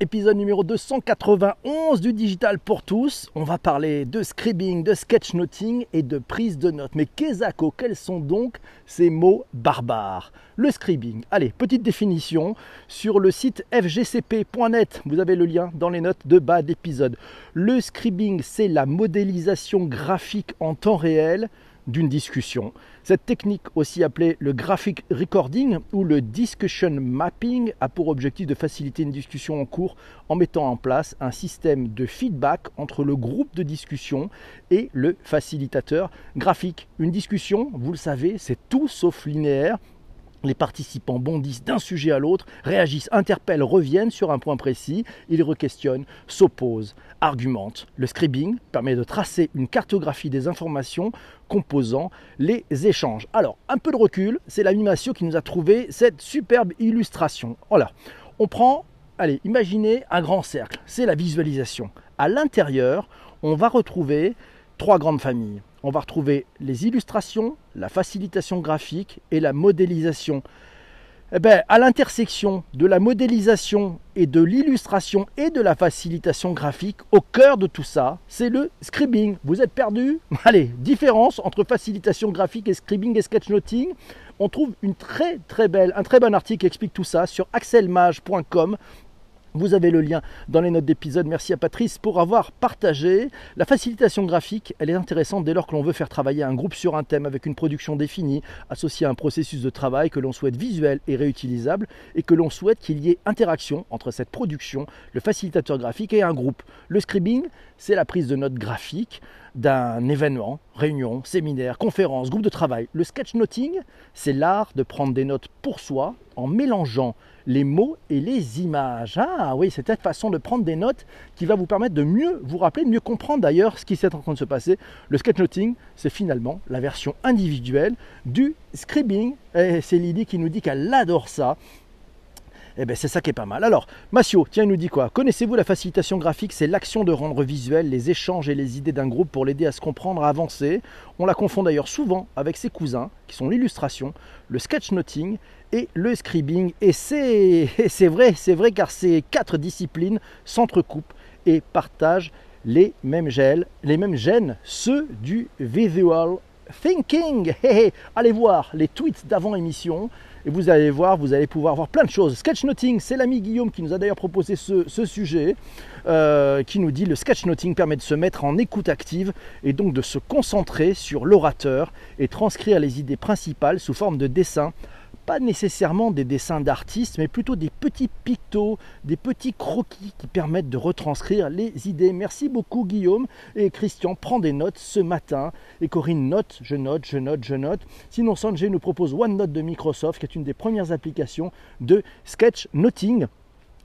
épisode numéro 291 du Digital pour tous. On va parler de scribing, de sketchnoting et de prise de notes. Mais qu'est-ce quels sont donc ces mots barbares? Le scribing, allez, petite définition sur le site fgcp.net. Vous avez le lien dans les notes de bas d'épisode. Le scribing, c'est la modélisation graphique en temps réel d'une discussion. Cette technique, aussi appelée le graphic recording ou le discussion mapping, a pour objectif de faciliter une discussion en cours en mettant en place un système de feedback entre le groupe de discussion et le facilitateur graphique. Une discussion, vous le savez, c'est tout sauf linéaire. Les participants bondissent d'un sujet à l'autre, réagissent, interpellent, reviennent sur un point précis, ils requestionnent, s'opposent, argumentent. Le scribing permet de tracer une cartographie des informations composant les échanges. Alors, un peu de recul, c'est l'animation qui nous a trouvé cette superbe illustration. Voilà, on prend, allez, imaginez un grand cercle, c'est la visualisation. À l'intérieur, on va retrouver trois grandes familles on va retrouver les illustrations, la facilitation graphique et la modélisation. Eh bien, à l'intersection de la modélisation et de l'illustration et de la facilitation graphique, au cœur de tout ça, c'est le scribing. Vous êtes perdu? Allez, différence entre facilitation graphique et scribing et sketchnoting. On trouve une très très belle, un très bon article qui explique tout ça sur axelmage.com. Vous avez le lien dans les notes d'épisode. Merci à Patrice pour avoir partagé. La facilitation graphique, elle est intéressante dès lors que l'on veut faire travailler un groupe sur un thème avec une production définie, associée à un processus de travail que l'on souhaite visuel et réutilisable, et que l'on souhaite qu'il y ait interaction entre cette production, le facilitateur graphique et un groupe. Le scribing, c'est la prise de notes graphique d'un événement, réunion, séminaire, conférence, groupe de travail. Le sketchnoting, c'est l'art de prendre des notes pour soi en mélangeant les mots et les images. Ah oui, c'est cette façon de prendre des notes qui va vous permettre de mieux vous rappeler, de mieux comprendre d'ailleurs ce qui s'est en train de se passer. Le sketchnoting, c'est finalement la version individuelle du scribing. Et c'est Lydie qui nous dit qu'elle adore ça. Eh bien, c'est ça qui est pas mal. Alors, Massio, tiens, il nous dit quoi? Connaissez-vous la facilitation graphique? C'est l'action de rendre visuel les échanges et les idées d'un groupe pour l'aider à se comprendre, à avancer. On la confond d'ailleurs souvent avec ses cousins, qui sont l'illustration, le sketchnoting et le scribing. Et c'est vrai, c'est vrai car ces quatre disciplines s'entrecoupent et partagent les mêmes gènes, les mêmes gènes, ceux du visual thinking. Allez voir les tweets d'avant émission et vous allez voir, vous allez pouvoir voir plein de choses. Sketchnoting, c'est l'ami Guillaume qui nous a d'ailleurs proposé ce, sujet, euh, qui nous dit le sketchnoting permet de se mettre en écoute active et donc de se concentrer sur l'orateur et transcrire les idées principales sous forme de dessin pas nécessairement des dessins d'artistes, mais plutôt des petits pictos, des petits croquis qui permettent de retranscrire les idées. Merci beaucoup Guillaume et Christian prend des notes ce matin et Corinne note, je note, je note, je note. Sinon Sanjay nous propose OneNote de Microsoft qui est une des premières applications de sketchnoting.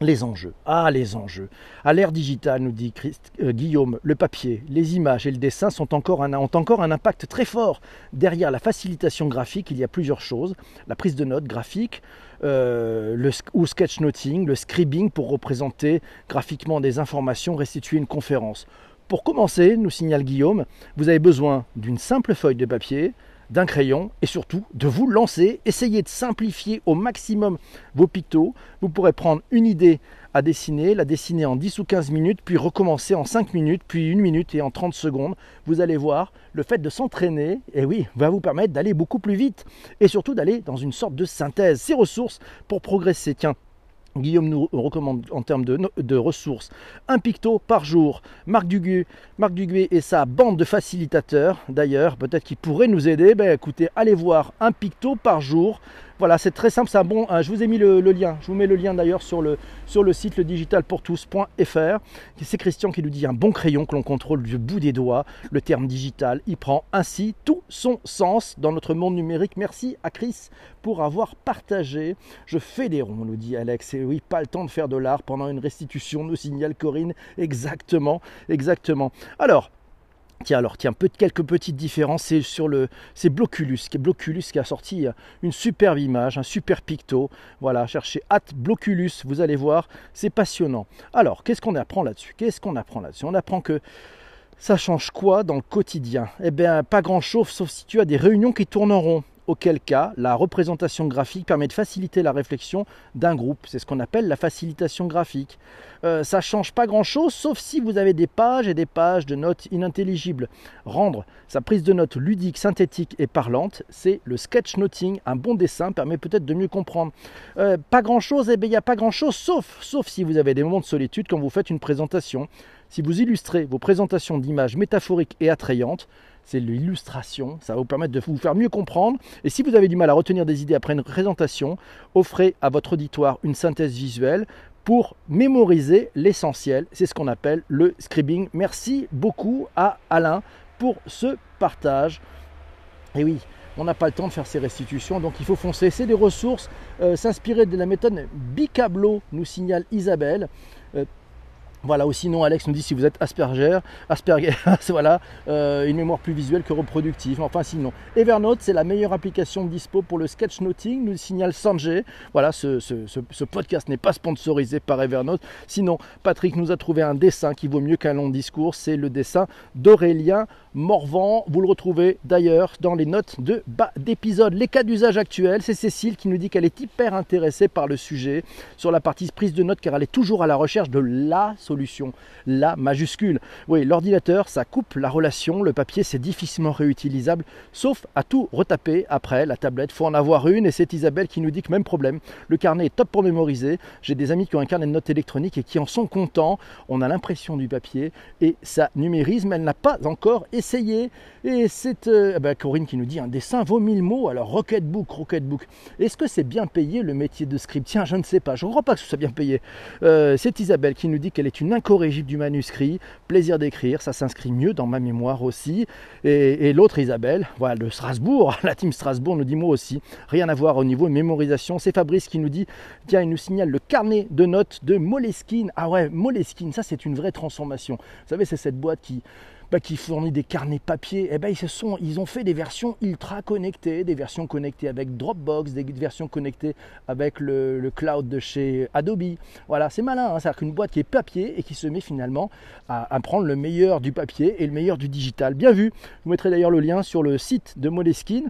Les enjeux. Ah, les enjeux. À l'ère digitale, nous dit euh, Guillaume, le papier, les images et le dessin ont encore un impact très fort. Derrière la facilitation graphique, il y a plusieurs choses. La prise de notes graphique, euh, le, ou sketchnoting, le scribing pour représenter graphiquement des informations, restituer une conférence. Pour commencer, nous signale Guillaume, vous avez besoin d'une simple feuille de papier, d'un crayon et surtout de vous lancer. Essayez de simplifier au maximum vos pictos. Vous pourrez prendre une idée à dessiner, la dessiner en 10 ou 15 minutes, puis recommencer en 5 minutes, puis 1 minute et en 30 secondes. Vous allez voir, le fait de s'entraîner, et eh oui, va vous permettre d'aller beaucoup plus vite et surtout d'aller dans une sorte de synthèse. Ces ressources pour progresser. Tiens, Guillaume nous recommande en termes de, ressources un picto par jour. Marc Duguay et sa bande de facilitateurs, d'ailleurs, peut-être qu'ils pourraient nous aider. Ben, écoutez, allez voir un picto par jour. Voilà, c'est très simple, c'est un bon. je vous ai mis le, lien. Je vous mets le lien d'ailleurs sur le, sur le site ledigitalpourtous.fr. C'est Christian qui nous dit un bon crayon que l'on contrôle du bout des doigts. Le terme digital, il prend ainsi tout son sens dans notre monde numérique. Merci à Chris pour avoir partagé. Je fais des ronds, nous dit Alex. Et oui, pas le temps de faire de l'art pendant une restitution, nous signale Corinne. Exactement, exactement. Alors, Tiens, alors, tiens, quelques petites différences. C'est sur le, c'est Bloculus, Bloculus qui a sorti euh, une superbe image, un super picto. Voilà, cherchez at Bloculus, vous allez voir, c'est passionnant. Alors, qu'est-ce qu'on apprend là-dessus? Qu'est-ce qu'on apprend là-dessus? On apprend que ça change quoi dans le quotidien? Eh bien, pas grand-chose, sauf si tu as des réunions qui tournent en rond auquel cas la représentation graphique permet de faciliter la réflexion d'un groupe. C'est ce qu'on appelle la facilitation graphique. Euh, ça change pas grand-chose, sauf si vous avez des pages et des pages de notes inintelligibles. Rendre sa prise de notes ludique, synthétique et parlante, c'est le sketchnoting. Un bon dessin permet peut-être de mieux comprendre. Euh, pas grand-chose, eh bien il n'y a pas grand-chose, sauf, sauf si vous avez des moments de solitude quand vous faites une présentation. Si vous illustrez vos présentations d'images métaphoriques et attrayantes, c'est l'illustration, ça va vous permettre de vous faire mieux comprendre. Et si vous avez du mal à retenir des idées après une présentation, offrez à votre auditoire une synthèse visuelle pour mémoriser l'essentiel. C'est ce qu'on appelle le scribing. Merci beaucoup à Alain pour ce partage. Et oui, on n'a pas le temps de faire ces restitutions, donc il faut foncer. C'est des ressources, euh, s'inspirer de la méthode Bicablo, nous signale Isabelle. Euh, voilà, ou sinon Alex nous dit si vous êtes Asperger, Asperger, voilà, euh, une mémoire plus visuelle que reproductive. Enfin sinon, Evernote c'est la meilleure application dispo pour le sketchnoting, nous signale Sanjay. Voilà, ce, ce podcast n'est pas sponsorisé par Evernote. Sinon, Patrick nous a trouvé un dessin qui vaut mieux qu'un long discours, c'est le dessin d'Aurélien Morvan. Vous le retrouvez d'ailleurs dans les notes de bas d'épisode. Les cas d'usage actuels, c'est Cécile qui nous dit qu'elle est hyper intéressée par le sujet sur la partie prise de notes car elle est toujours à la recherche de la solution, la majuscule. Oui, l'ordinateur, ça coupe la relation, le papier, c'est difficilement réutilisable, sauf à tout retaper après. La tablette, faut en avoir une et c'est Isabelle qui nous dit que même problème. Le carnet est top pour mémoriser. J'ai des amis qui ont un carnet de notes électronique et qui en sont contents. On a l'impression du papier et ça numérise, mais elle n'a pas encore essayé. Et c'est euh, eh ben, Corinne qui nous dit un dessin vaut mille mots. Alors Rocketbook, Rocketbook. Est-ce que c'est bien payé le métier de script Tiens, je ne sais pas. Je ne crois pas que ce soit bien payé. Euh, c'est Isabelle qui nous dit qu'elle est une incorrigible du manuscrit. Plaisir d'écrire, ça s'inscrit mieux dans ma mémoire aussi. Et, l'autre Isabelle, voilà, de Strasbourg, la team Strasbourg nous dit moi aussi. Rien à voir au niveau mémorisation. C'est Fabrice qui nous dit, tiens, il nous signale le carnet de notes de Moleskine. Ah ouais, Moleskine, ça c'est une vraie transformation. Vous savez, c'est cette boîte qui bah, qui fournit des carnets papier, eh ben, ils, se sont, ils ont fait des versions ultra connectées, des versions connectées avec Dropbox, des versions connectées avec le, cloud de chez Adobe. Voilà, c'est malin, hein, c'est-à-dire qu'une boîte qui est papier et qui se met finalement à, à, prendre le meilleur du papier et le meilleur du digital. Bien vu, vous mettrez d'ailleurs le lien sur le site de Moleskine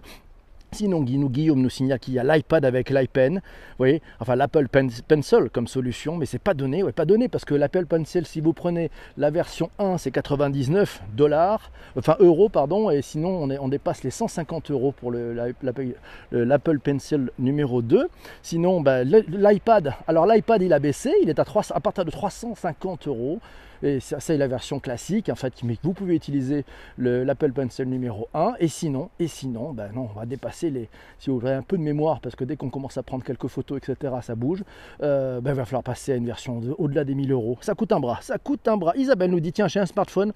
Sinon, Guillaume nous signale qu'il y a l'iPad avec l'iPen, vous voyez, enfin l'Apple Pencil comme solution, mais c'est pas donné, pas donné parce que l'Apple Pencil, si vous prenez la version 1, c'est 99 dollars, enfin euros, pardon, et sinon on, est, on dépasse les 150 euros pour l'Apple Pencil numéro 2. Sinon, bah, l'iPad, alors l'iPad il a baissé, il est à, 3, à partir de 350 euros. Et ça, c'est la version classique, en fait, mais vous pouvez utiliser l'Apple Pencil numéro 1. Et sinon, et sinon, ben non, on va dépasser les. Si vous avez un peu de mémoire, parce que dès qu'on commence à prendre quelques photos, etc., ça bouge, euh, ben, il va falloir passer à une version au-delà des 1000 euros. Ça coûte un bras, ça coûte un bras. Isabelle nous dit tiens, j'ai un smartphone,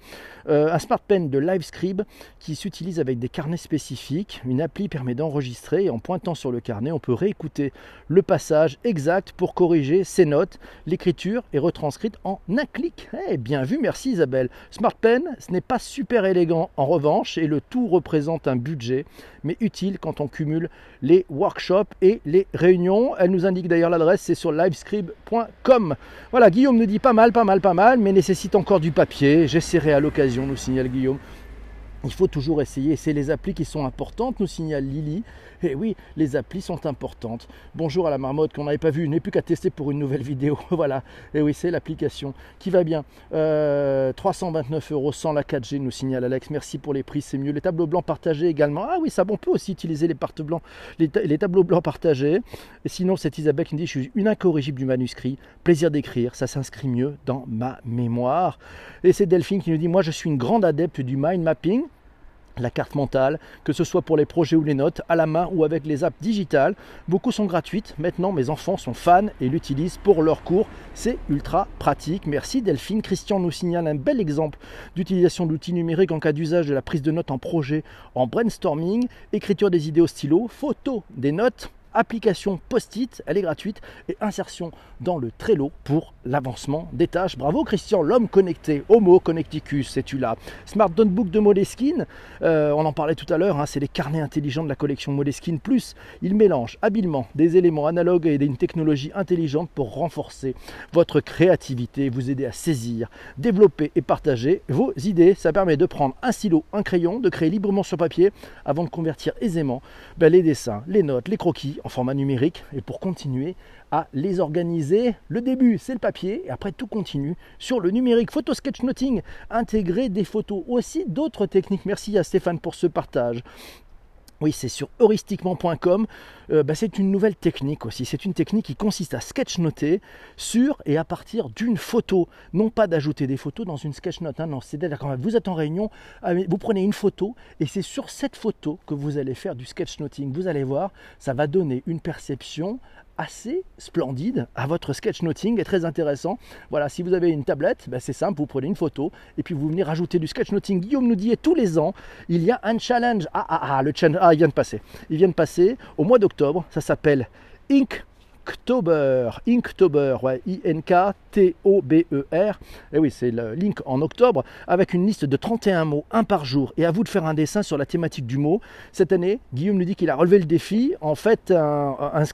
euh, un smart pen de LiveScribe qui s'utilise avec des carnets spécifiques. Une appli permet d'enregistrer et en pointant sur le carnet, on peut réécouter le passage exact pour corriger ses notes. L'écriture est retranscrite en un clic. Bien vu, merci Isabelle. Smart Pen, ce n'est pas super élégant en revanche et le tout représente un budget, mais utile quand on cumule les workshops et les réunions. Elle nous indique d'ailleurs l'adresse, c'est sur livescribe.com. Voilà, Guillaume nous dit pas mal, pas mal, pas mal, mais nécessite encore du papier. J'essaierai à l'occasion, nous signale Guillaume. Il faut toujours essayer. C'est les applis qui sont importantes, nous signale Lily. Et eh oui, les applis sont importantes. Bonjour à la marmotte qu'on n'avait pas vu, n'est plus qu'à tester pour une nouvelle vidéo. voilà. Et eh oui, c'est l'application qui va bien. 329 euh, euros sans la 4G, nous signale Alex. Merci pour les prix, c'est mieux. Les tableaux blancs partagés également. Ah oui, ça, on peut aussi utiliser les, blancs, les, tableaux blancs partagés. Sinon, c'est Isabelle qui me dit Je suis une incorrigible du manuscrit. Plaisir d'écrire, ça s'inscrit mieux dans ma mémoire. Et c'est Delphine qui nous dit Moi, je suis une grande adepte du mind mapping la carte mentale, que ce soit pour les projets ou les notes, à la main ou avec les apps digitales. Beaucoup sont gratuites. Maintenant, mes enfants sont fans et l'utilisent pour leurs cours. C'est ultra pratique. Merci Delphine. Christian nous signale un bel exemple d'utilisation d'outils numériques en cas d'usage de la prise de notes en projet, en brainstorming, écriture des idées au stylo, photo des notes application post-it, elle est gratuite, et insertion dans le Trello pour l'avancement des tâches. Bravo Christian, l'homme connecté, Homo connecticus, c'est-tu là Smart Notebook de Moleskine, euh, on en parlait tout à l'heure, hein, c'est les carnets intelligents de la collection Moleskine Plus. Il mélange habilement des éléments analogues et une technologie intelligente pour renforcer votre créativité, vous aider à saisir, développer et partager vos idées. Ça permet de prendre un stylo, un crayon, de créer librement sur papier avant de convertir aisément ben, les dessins, les notes, les croquis en format numérique et pour continuer à les organiser. Le début, c'est le papier, et après tout continue sur le numérique. Photo sketchnoting, intégrer des photos, aussi d'autres techniques. Merci à Stéphane pour ce partage. Oui, c'est sur heuristiquement.com. Euh, bah, c'est une nouvelle technique aussi. C'est une technique qui consiste à sketchnoter sur et à partir d'une photo. Non pas d'ajouter des photos dans une sketchnote. Hein, non, c'est-à-dire quand vous êtes en réunion, ah, vous prenez une photo et c'est sur cette photo que vous allez faire du sketchnoting. Vous allez voir, ça va donner une perception assez splendide à votre sketchnoting et très intéressant. Voilà, si vous avez une tablette, ben c'est simple, vous prenez une photo et puis vous venez rajouter du sketchnoting. Guillaume nous dit tous les ans, il y a un challenge. Ah, ah, ah, le challenge, ah, il vient de passer. Il vient de passer au mois d'octobre. Ça s'appelle Ink Inktober, Inktober, ouais, I-N-K-T-O-B-E-R. Et oui, c'est le link en octobre, avec une liste de 31 mots, un par jour. Et à vous de faire un dessin sur la thématique du mot. Cette année, Guillaume nous dit qu'il a relevé le défi, en fait, un, un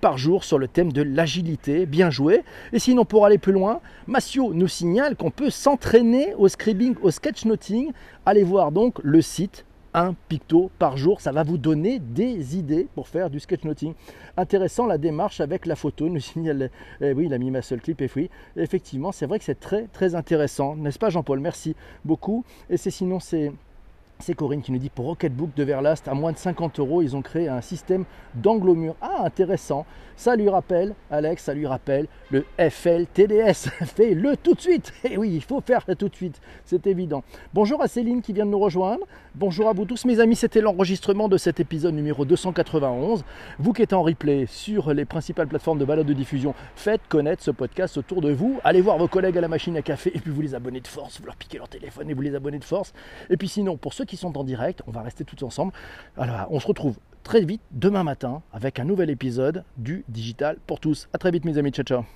par jour sur le thème de l'agilité. Bien joué. Et sinon, pour aller plus loin, Massio nous signale qu'on peut s'entraîner au scribing, au sketchnoting. Allez voir donc le site un picto par jour. Ça va vous donner des idées pour faire du sketchnoting. Intéressant la démarche avec la photo, nous signale. Eh oui, il a mis ma seule clip et oui. Effectivement, c'est vrai que c'est très très intéressant, n'est-ce pas Jean-Paul? Merci beaucoup. Et c'est sinon c'est c'est Corinne qui nous dit pour Rocketbook de Verlast, à moins de 50 euros, ils ont créé un système d'angle au mur. Ah, intéressant. Ça lui rappelle, Alex, ça lui rappelle le FLTDS. Fais-le tout de suite. Et eh oui, il faut faire tout de suite, c'est évident. Bonjour à Céline qui vient de nous rejoindre. Bonjour à vous tous, mes amis. C'était l'enregistrement de cet épisode numéro 291. Vous qui êtes en replay sur les principales plateformes de balade de diffusion, faites connaître ce podcast autour de vous. Allez voir vos collègues à la machine à café et puis vous les abonnez de force. Vous leur piquez leur téléphone et vous les abonnez de force. Et puis sinon, pour ceux qui sont en direct, on va rester tous ensemble. Alors, on se retrouve très vite demain matin avec un nouvel épisode du Digital pour tous. A très vite mes amis, ciao ciao